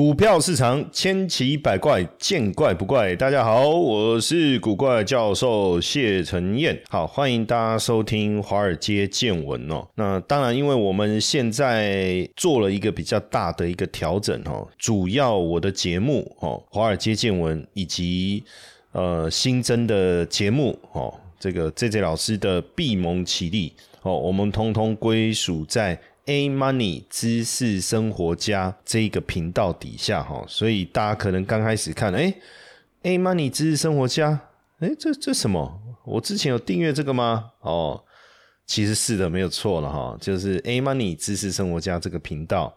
股票市场千奇百怪，见怪不怪。大家好，我是古怪教授谢承彦。好，欢迎大家收听华尔街见闻哦。那当然，因为我们现在做了一个比较大的一个调整哦，主要我的节目哦，华尔街见闻以及呃新增的节目哦，这个 J J 老师的闭蒙起立哦，我们通通归属在。A Money 知识生活家这一个频道底下哈，所以大家可能刚开始看，哎，A Money 知识生活家，哎，这这什么？我之前有订阅这个吗？哦，其实是的，没有错了哈，就是 A Money 知识生活家这个频道，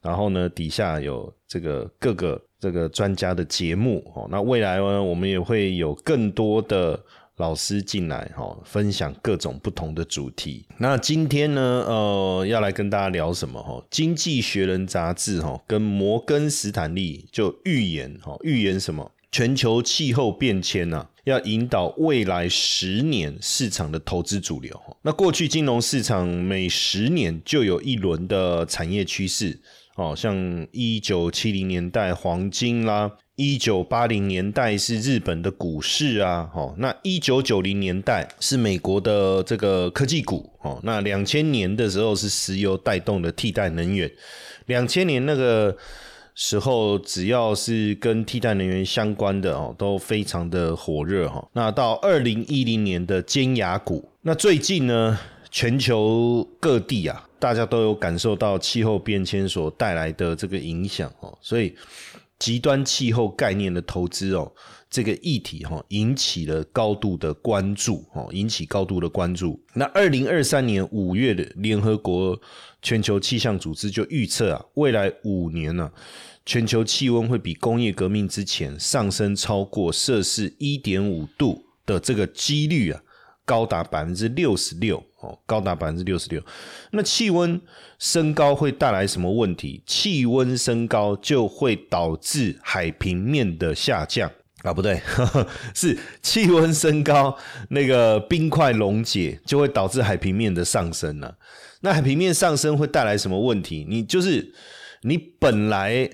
然后呢，底下有这个各个这个专家的节目哦，那未来呢，我们也会有更多的。老师进来哈，分享各种不同的主题。那今天呢，呃，要来跟大家聊什么哈？《经济学人》杂志哈，跟摩根斯坦利就预言哈，预言什么？全球气候变迁呐，要引导未来十年市场的投资主流。那过去金融市场每十年就有一轮的产业趋势哦，像一九七零年代黄金啦。一九八零年代是日本的股市啊，哦，那一九九零年代是美国的这个科技股，哦，那两千年的时候是石油带动的替代能源，两千年那个时候只要是跟替代能源相关的哦，都非常的火热哈。那到二零一零年的尖牙股，那最近呢，全球各地啊，大家都有感受到气候变迁所带来的这个影响哦，所以。极端气候概念的投资哦，这个议题哈引起了高度的关注哦，引起高度的关注。那二零二三年五月的联合国全球气象组织就预测啊，未来五年呢，全球气温会比工业革命之前上升超过摄氏一点五度的这个几率啊。高达百分之六十六哦，高达百分之六十六。那气温升高会带来什么问题？气温升高就会导致海平面的下降啊？不对，是气温升高，那个冰块溶解就会导致海平面的上升了。那海平面上升会带来什么问题？你就是你本来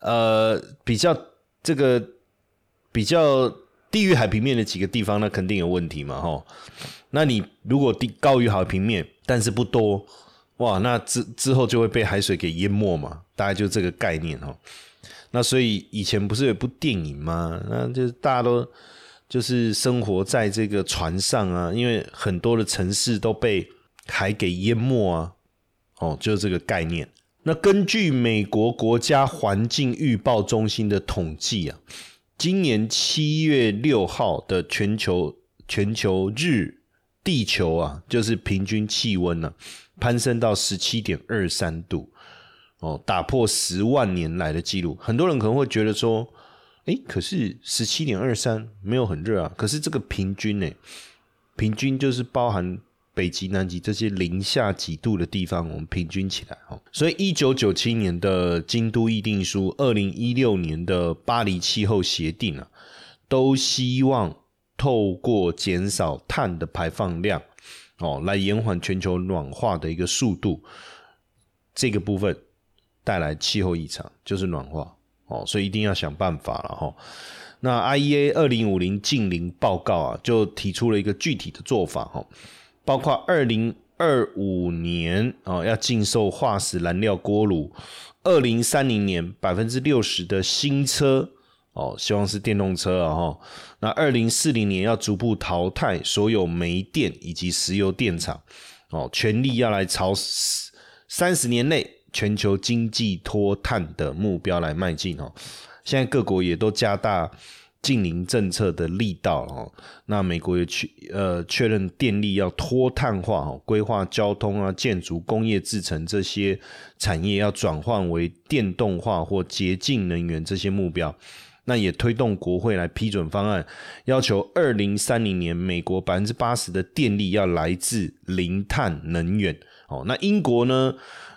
呃比较这个比较。低于海平面的几个地方，那肯定有问题嘛，哈。那你如果低高于海平面，但是不多，哇，那之之后就会被海水给淹没嘛，大概就这个概念哈。那所以以前不是有部电影吗？那就是大家都就是生活在这个船上啊，因为很多的城市都被海给淹没啊，哦，就是这个概念。那根据美国国家环境预报中心的统计啊。今年七月六号的全球全球日地球啊，就是平均气温呢攀升到十七点二三度哦，打破十万年来的记录。很多人可能会觉得说，哎，可是十七点二三没有很热啊，可是这个平均呢，平均就是包含。北极、南极这些零下几度的地方，我们平均起来哈，所以一九九七年的京都议定书，二零一六年的巴黎气候协定啊，都希望透过减少碳的排放量哦，来延缓全球暖化的一个速度。这个部分带来气候异常就是暖化哦，所以一定要想办法了哈。那 IEA 二零五零近零报告啊，就提出了一个具体的做法哈。包括二零二五年啊，要禁售化石燃料锅炉；二零三零年百分之六十的新车哦，希望是电动车啊哈。那二零四零年要逐步淘汰所有煤电以及石油电厂哦，全力要来朝三十年内全球经济脱碳的目标来迈进哦。现在各国也都加大。近邻政策的力道哦，那美国也确呃确认电力要脱碳化哦，规划交通啊、建筑、工业制成这些产业要转换为电动化或洁净能源这些目标，那也推动国会来批准方案，要求二零三零年美国百分之八十的电力要来自零碳能源哦。那英国呢？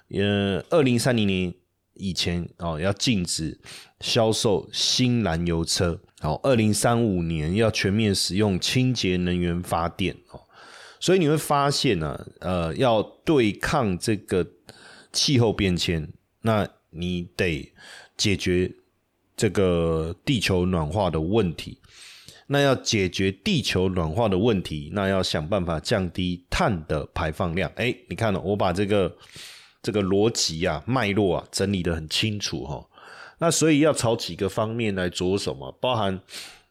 呃，二零三零年以前哦要禁止销售新燃油车。好，二零三五年要全面使用清洁能源发电哦，所以你会发现呢，呃，要对抗这个气候变迁，那你得解决这个地球暖化的问题。那要解决地球暖化的问题，那要想办法降低碳的排放量。哎，你看了，我把这个这个逻辑啊、脉络啊整理的很清楚哈。那所以要朝几个方面来着手嘛，包含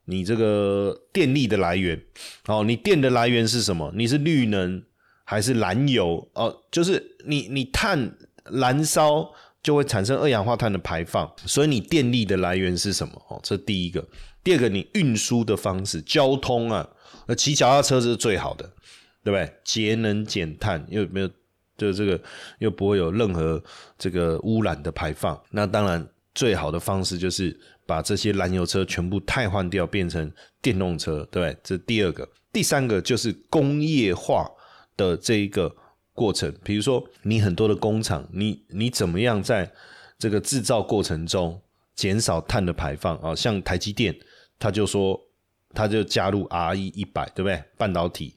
你这个电力的来源，哦，你电的来源是什么？你是绿能还是燃油？哦，就是你你碳燃烧就会产生二氧化碳的排放，所以你电力的来源是什么？哦，这第一个。第二个，你运输的方式，交通啊，那骑脚踏车是最好的，对不对？节能减碳又没有，就这个又不会有任何这个污染的排放。那当然，最好的方式就是把这些燃油车全部汰换掉，变成电动车，对不对？这第二个，第三个就是工业化的这一个过程。比如说，你很多的工厂，你你怎么样在这个制造过程中减少碳的排放啊？像台积电。他就说，他就加入 R E 一百，对不对？半导体，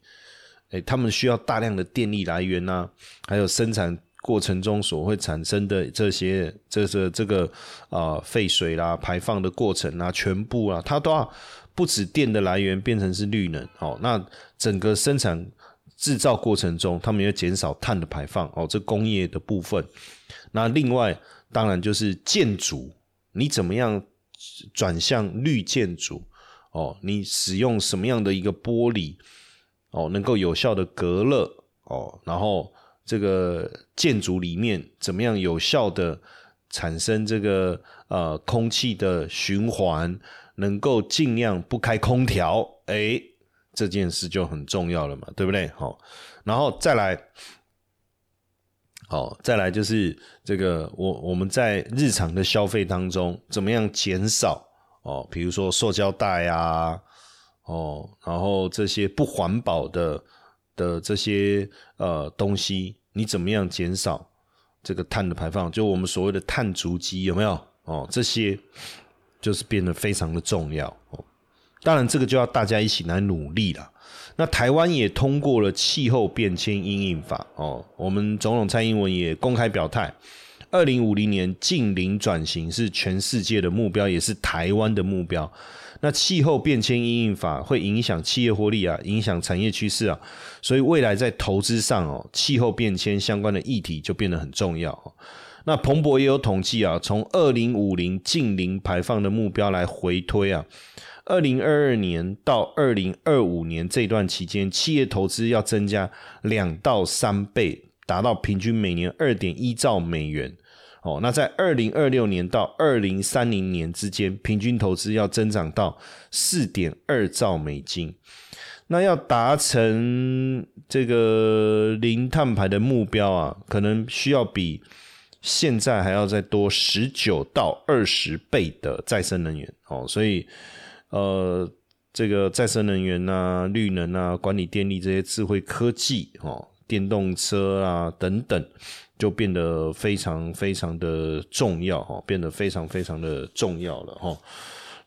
哎，他们需要大量的电力来源呐，还有生产过程中所会产生的这些，这是这个啊废水啦、排放的过程啊，全部啊，它都要不止电的来源变成是绿能哦。那整个生产制造过程中，他们要减少碳的排放哦。这工业的部分，那另外当然就是建筑，你怎么样？转向绿建筑哦，你使用什么样的一个玻璃哦，能够有效的隔热哦，然后这个建筑里面怎么样有效的产生这个呃空气的循环，能够尽量不开空调，哎，这件事就很重要了嘛，对不对？好，然后再来。好，再来就是这个，我我们在日常的消费当中，怎么样减少哦？比如说塑胶袋啊，哦，然后这些不环保的的这些呃东西，你怎么样减少这个碳的排放？就我们所谓的碳足迹有没有？哦，这些就是变得非常的重要哦。当然，这个就要大家一起来努力了。那台湾也通过了气候变迁因应法哦，我们总统蔡英文也公开表态，二零五零年近零转型是全世界的目标，也是台湾的目标。那气候变迁因应法会影响企业获利啊，影响产业趋势啊，所以未来在投资上哦，气候变迁相关的议题就变得很重要。那彭博也有统计啊，从二零五零近零排放的目标来回推啊。二零二二年到二零二五年这段期间，企业投资要增加两到三倍，达到平均每年二点一兆美元。哦，那在二零二六年到二零三零年之间，平均投资要增长到四点二兆美金。那要达成这个零碳排的目标啊，可能需要比现在还要再多十九到二十倍的再生能源。哦，所以。呃，这个再生能源啊、绿能啊、管理电力这些智慧科技哦，电动车啊等等，就变得非常非常的重要哈，变得非常非常的重要了哈。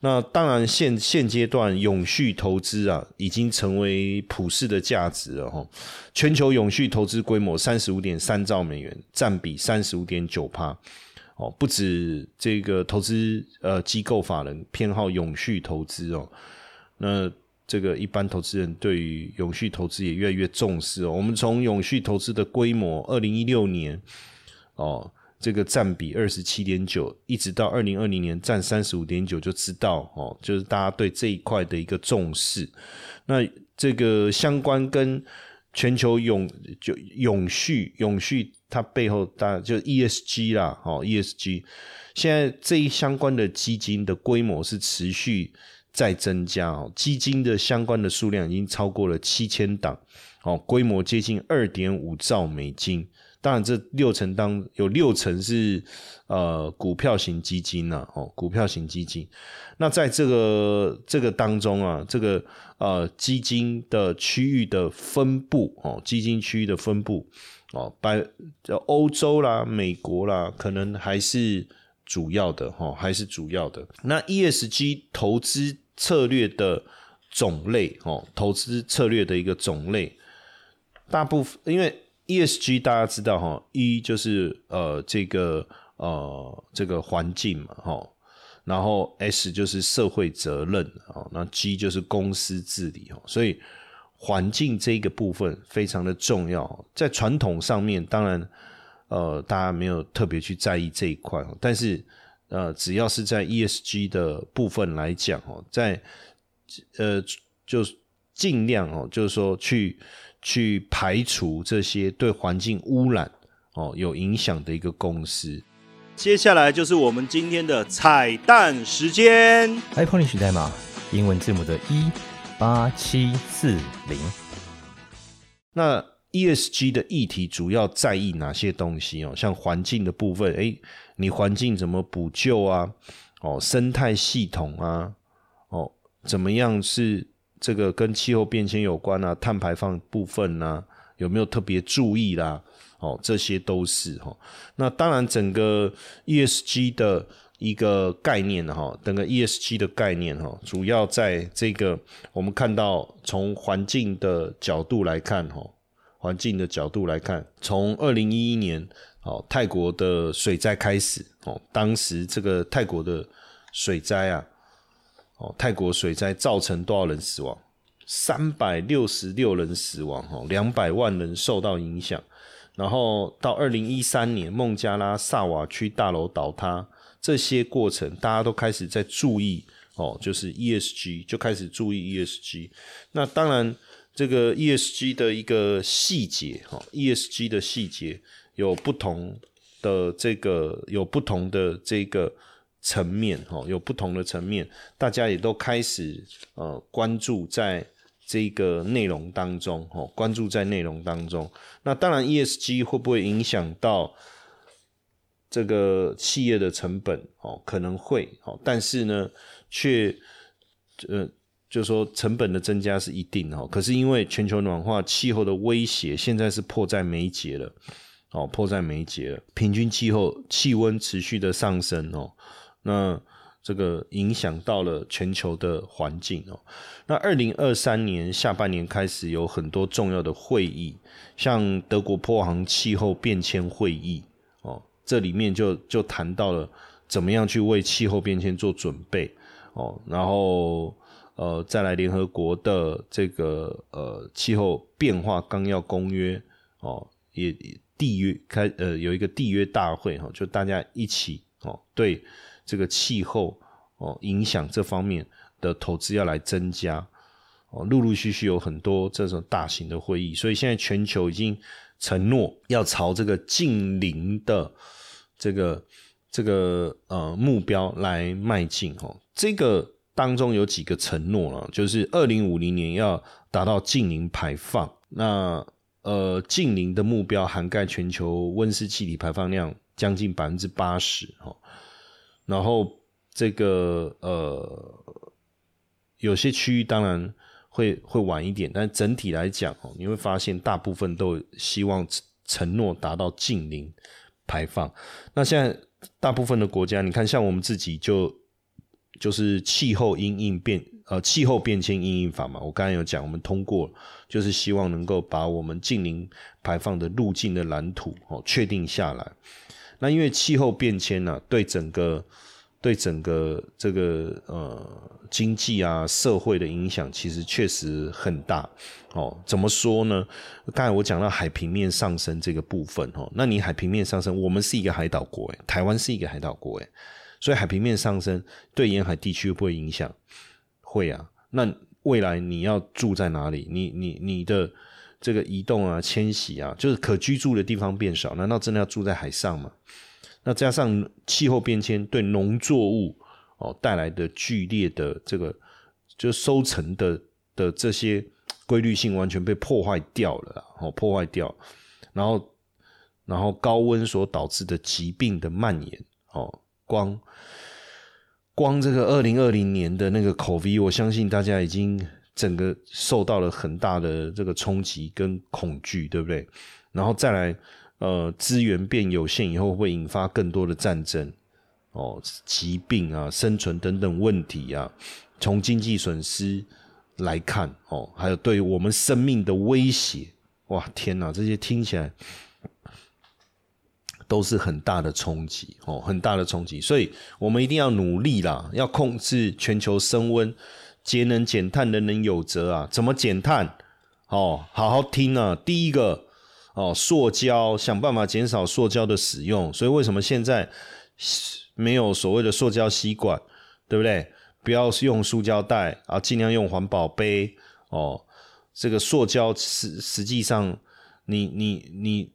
那当然，现现阶段永续投资啊，已经成为普世的价值了哈。全球永续投资规模三十五点三兆美元，占比三十五点九帕。哦，不止这个投资呃机构法人偏好永续投资哦，那这个一般投资人对于永续投资也越来越重视哦。我们从永续投资的规模，二零一六年哦，这个占比二十七点九，一直到二零二零年占三十五点九，就知道哦，就是大家对这一块的一个重视。那这个相关跟全球永就永续永续。它背后大就 ESG 啦，哦，ESG，现在这一相关的基金的规模是持续再增加哦，基金的相关的数量已经超过了七千档，哦，规模接近二点五兆美金。当然，这六成当有六成是呃股票型基金呐，哦，股票型基金。那在这个这个当中啊，这个呃基金的区域的分布哦，基金区域的分布。哦，百欧洲啦、美国啦，可能还是主要的哈，还是主要的。那 ESG 投资策略的种类哦，投资策略的一个种类，大部分因为 ESG 大家知道哈，一就是呃这个呃这个环境嘛，哈，然后 S 就是社会责任哦，那 G 就是公司治理哦，所以环境这个部分非常的重要，在传统上面当然呃大家没有特别去在意这一块，但是呃只要是在 ESG 的部分来讲哦，在呃就尽量哦，就是说去去排除这些对环境污染哦有影响的一个公司。接下来就是我们今天的彩蛋时间。iPhone 历史代码英文字母的一八七四零。那 ESG 的议题主要在意哪些东西哦？像环境的部分，诶，你环境怎么补救啊？哦，生态系统啊，哦，怎么样是这个跟气候变迁有关啊？碳排放部分呢，有没有特别注意啦？哦，这些都是哈。那当然，整个 ESG 的一个概念哈，整个 ESG 的概念哈，主要在这个我们看到从环境的角度来看哈，环境的角度来看，从二零一一年哦泰国的水灾开始哦，当时这个泰国的水灾啊，哦泰国水灾造成多少人死亡？三百六十六人死亡哦，两百万人受到影响。然后到二零一三年孟加拉萨瓦区大楼倒塌，这些过程大家都开始在注意哦，就是 ESG 就开始注意 ESG。那当然，这个 ESG 的一个细节哈，ESG 的细节有不同的这个有不同的这个层面哈，有不同的层面，大家也都开始呃关注在。这个内容当中，哦，关注在内容当中。那当然，ESG 会不会影响到这个企业的成本？哦，可能会，哦，但是呢，却，呃，就是说成本的增加是一定哦。可是因为全球暖化、气候的威胁，现在是迫在眉睫了，哦，迫在眉睫了。平均气候气温持续的上升，哦，那。这个影响到了全球的环境哦。那二零二三年下半年开始有很多重要的会议，像德国波航气候变迁会议哦，这里面就就谈到了怎么样去为气候变迁做准备哦。然后呃，再来联合国的这个呃气候变化纲要公约哦，也缔约开呃有一个缔约大会哈，就大家一起哦对。这个气候哦影响这方面的投资要来增加哦，陆陆续续有很多这种大型的会议，所以现在全球已经承诺要朝这个近零的这个这个呃目标来迈进哦。这个当中有几个承诺了，就是二零五零年要达到近零排放。那呃近零的目标涵盖全球温室气体排放量将近百分之八十哦。然后这个呃，有些区域当然会会晚一点，但整体来讲哦，你会发现大部分都希望承诺达到近零排放。那现在大部分的国家，你看像我们自己就就是气候因应变呃气候变迁因应法嘛，我刚才有讲，我们通过就是希望能够把我们近零排放的路径的蓝图哦确定下来。那因为气候变迁呢，对整个对整个这个呃经济啊社会的影响，其实确实很大哦。怎么说呢？刚才我讲到海平面上升这个部分哦，那你海平面上升，我们是一个海岛国诶，台湾是一个海岛国诶，所以海平面上升对沿海地区会不会影响？会啊。那未来你要住在哪里？你你你的这个移动啊迁徙啊，就是可居住的地方变少，难道真的要住在海上吗？那加上气候变迁对农作物哦带来的剧烈的这个就收成的的这些规律性完全被破坏掉了哦破坏掉，然后然后高温所导致的疾病的蔓延哦光光这个二零二零年的那个口 V，我相信大家已经整个受到了很大的这个冲击跟恐惧，对不对？然后再来。呃，资源变有限以后，会引发更多的战争，哦，疾病啊，生存等等问题啊。从经济损失来看，哦，还有对我们生命的威胁，哇，天哪，这些听起来都是很大的冲击哦，很大的冲击。所以我们一定要努力啦，要控制全球升温，节能减碳，人人有责啊！怎么减碳？哦，好好听啊！第一个哦，塑胶，想办法减少塑胶的使用。所以为什么现在没有所谓的塑胶吸管，对不对？不要用塑胶袋啊，尽量用环保杯哦。这个塑胶实实际上，你你你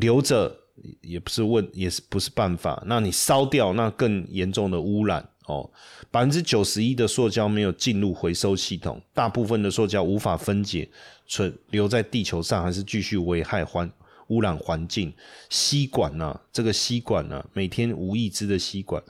留着也不是问，也是不是办法。那你烧掉，那更严重的污染哦。百分之九十一的塑胶没有进入回收系统，大部分的塑胶无法分解，存留在地球上，还是继续危害环污染环境。吸管呢？这个吸管呢？每天无一支的吸管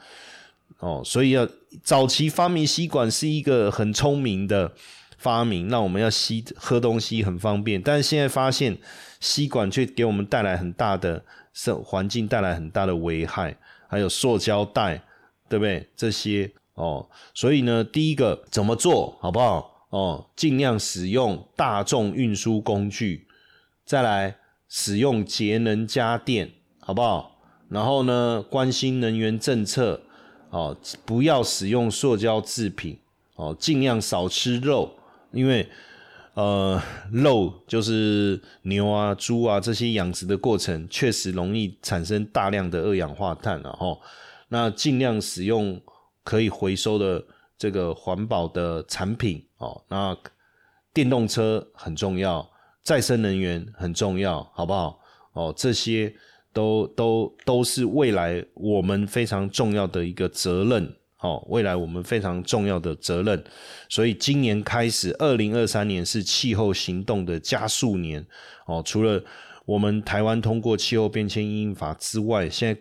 哦，所以要早期发明吸管是一个很聪明的。发明让我们要吸喝东西很方便，但是现在发现吸管却给我们带来很大的生环境带来很大的危害，还有塑胶袋，对不对？这些哦，所以呢，第一个怎么做好不好？哦，尽量使用大众运输工具，再来使用节能家电，好不好？然后呢，关心能源政策，哦，不要使用塑胶制品，哦，尽量少吃肉。因为，呃，肉就是牛啊、猪啊这些养殖的过程，确实容易产生大量的二氧化碳了哈。那尽量使用可以回收的这个环保的产品哦。那电动车很重要，再生能源很重要，好不好？哦，这些都都都是未来我们非常重要的一个责任。哦，未来我们非常重要的责任，所以今年开始，二零二三年是气候行动的加速年。哦，除了我们台湾通过气候变迁应法之外，现在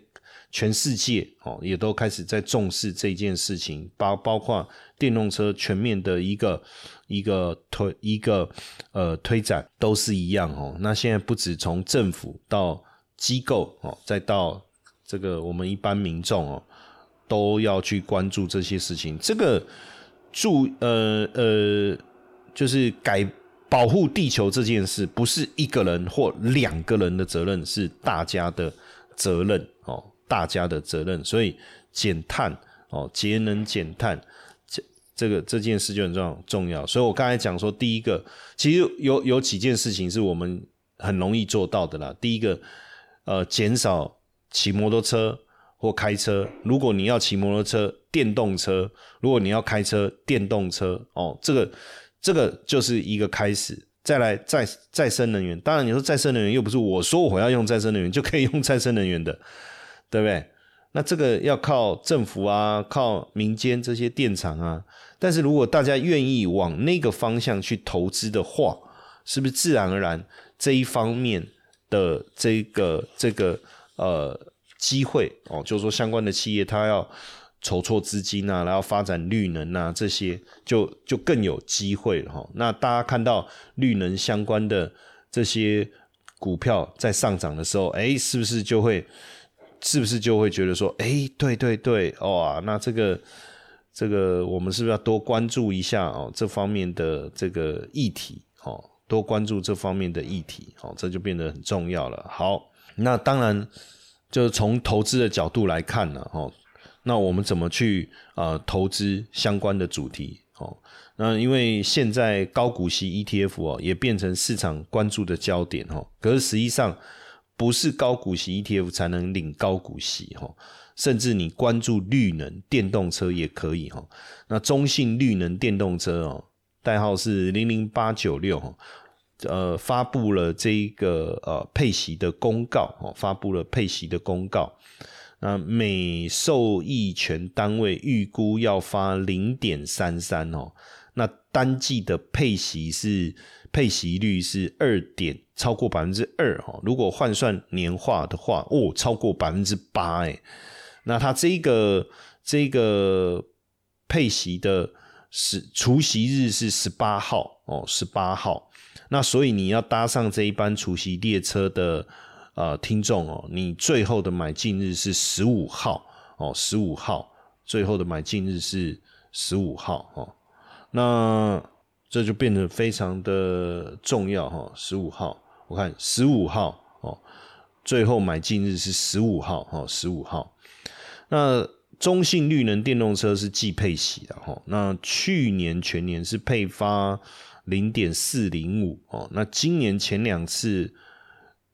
全世界哦也都开始在重视这件事情，包包括电动车全面的一个一个推一个呃推展都是一样哦。那现在不止从政府到机构哦，再到这个我们一般民众哦。都要去关注这些事情。这个注呃呃，就是改保护地球这件事，不是一个人或两个人的责任，是大家的责任哦，大家的责任。所以减碳哦，节能减碳，这这个这件事就很重要重要。所以我刚才讲说，第一个其实有有几件事情是我们很容易做到的啦。第一个，呃，减少骑摩托车。或开车，如果你要骑摩托车、电动车；如果你要开车、电动车，哦，这个这个就是一个开始。再来再再生能源，当然你说再生能源又不是我说我要用再生能源就可以用再生能源的，对不对？那这个要靠政府啊，靠民间这些电厂啊。但是如果大家愿意往那个方向去投资的话，是不是自然而然这一方面的这个这个呃？机会哦，就是说相关的企业，它要筹措资金啊，然后发展绿能啊，这些就就更有机会了哈。那大家看到绿能相关的这些股票在上涨的时候，哎，是不是就会是不是就会觉得说，哎，对对对，哇，那这个这个我们是不是要多关注一下哦这方面的这个议题哦，多关注这方面的议题哦，这就变得很重要了。好，那当然。就是从投资的角度来看呢，哦，那我们怎么去呃投资相关的主题？哦，那因为现在高股息 ETF 哦也变成市场关注的焦点哦，可是实际上不是高股息 ETF 才能领高股息哈，甚至你关注绿能电动车也可以哈。那中信绿能电动车哦，代号是零零八九六。呃，发布了这一个呃配息的公告哦，发布了配息的公告。那每受益权单位预估要发零点三三哦，那单季的配息是配息率是二点超过百分之二哦。如果换算年化的话，哦，超过百分之八哎。那它这个这个配息的是除息日是十八号哦，十八号。那所以你要搭上这一班除夕列车的呃听众哦，你最后的买进日是十五号哦，十五号最后的买进日是十五号哦，那这就变得非常的重要哈，十五号我看十五号哦，最后买进日是十五号，哈，十五号。那中信绿能电动车是季配息的，哈。那去年全年是配发零点四零五，哦，那今年前两次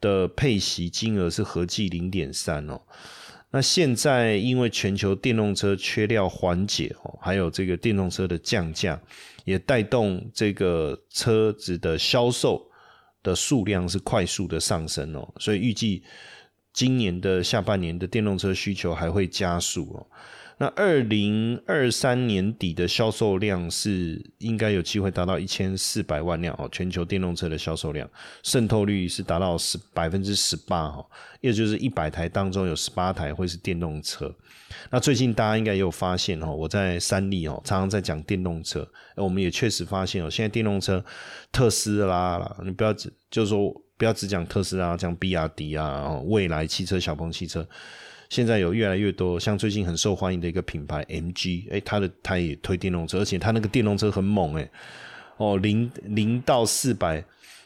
的配息金额是合计零点三哦。那现在因为全球电动车缺料缓解哦，还有这个电动车的降价，也带动这个车子的销售的数量是快速的上升哦，所以预计今年的下半年的电动车需求还会加速哦。那二零二三年底的销售量是应该有机会达到一千四百万辆哦，全球电动车的销售量渗透率是达到十百分之十八哈，也就是一百台当中有十八台会是电动车。那最近大家应该也有发现哦，我在三立哦常常在讲电动车，我们也确实发现哦，现在电动车特斯拉啦，你不要只就是说不要只讲特斯拉，讲比亚迪啊，未来汽车、小鹏汽车。现在有越来越多像最近很受欢迎的一个品牌 MG，哎，它的它也推电动车，而且它那个电动车很猛，哎，哦，零零到四百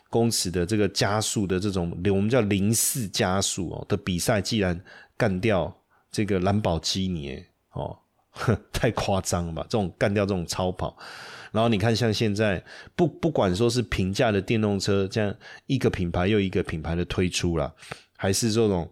公尺的这个加速的这种，我们叫零四加速哦的比赛，既然干掉这个兰博基尼，哦，太夸张了吧？这种干掉这种超跑，然后你看像现在不不管说是平价的电动车，这样一个品牌又一个品牌的推出了，还是这种。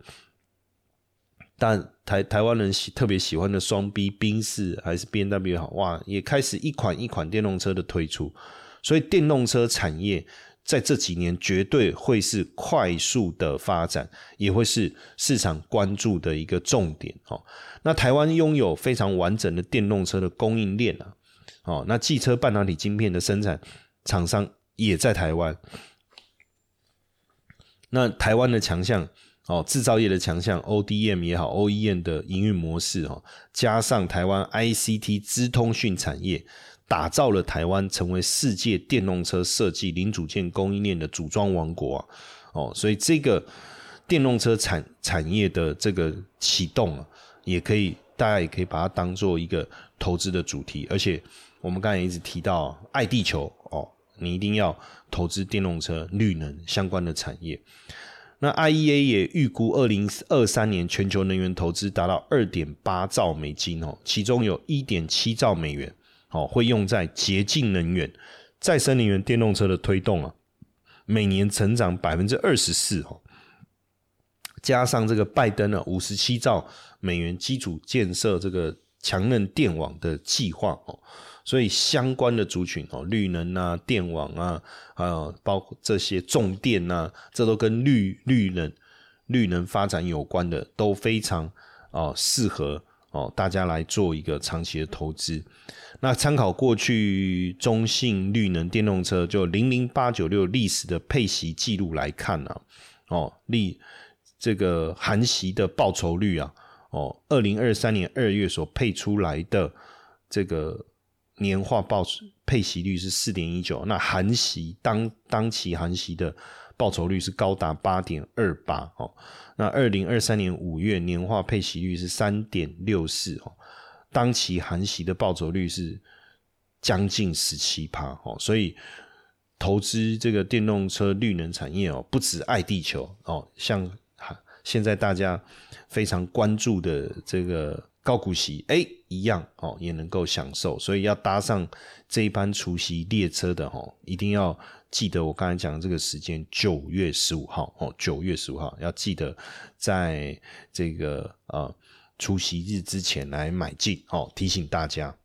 但台台湾人喜特别喜欢的双 B 宾士还是 B N W 好哇，也开始一款一款电动车的推出，所以电动车产业在这几年绝对会是快速的发展，也会是市场关注的一个重点哦。那台湾拥有非常完整的电动车的供应链啊，哦，那汽车半导体晶片的生产厂商也在台湾，那台湾的强项。哦，制造业的强项，ODM 也好，OEM 的营运模式哦，加上台湾 ICT 资通讯产业，打造了台湾成为世界电动车设计零组件供应链的组装王国啊！哦，所以这个电动车产产业的这个启动啊，也可以大家也可以把它当做一个投资的主题，而且我们刚才一直提到爱地球哦，你一定要投资电动车、绿能相关的产业。那 IEA 也预估，二零二三年全球能源投资达到二点八兆美金哦，其中有一点七兆美元哦会用在洁净能源、再生能源电动车的推动啊，每年成长百分之二十四哦，加上这个拜登呢五十七兆美元基础建设这个强韧电网的计划哦。所以相关的族群哦，绿能啊、电网啊，还有包括这些重电啊，这都跟绿绿能、绿能发展有关的，都非常哦适合哦大家来做一个长期的投资。那参考过去中信绿能电动车就零零八九六历史的配息记录来看呢，哦，历这个含息的报酬率啊，哦，二零二三年二月所配出来的这个。年化报配息率是四点一九，那含息当当期含息的报酬率是高达八点二八哦。那二零二三年五月年化配息率是三点六四哦，当期含息的报酬率是将近十七趴哦。所以投资这个电动车绿能产业哦，不止爱地球哦，像现在大家非常关注的这个。高股息哎，一样哦，也能够享受，所以要搭上这一班除夕列车的哦，一定要记得我刚才讲的这个时间，九月十五号哦，九月十五号要记得在这个呃除夕日之前来买进哦，提醒大家。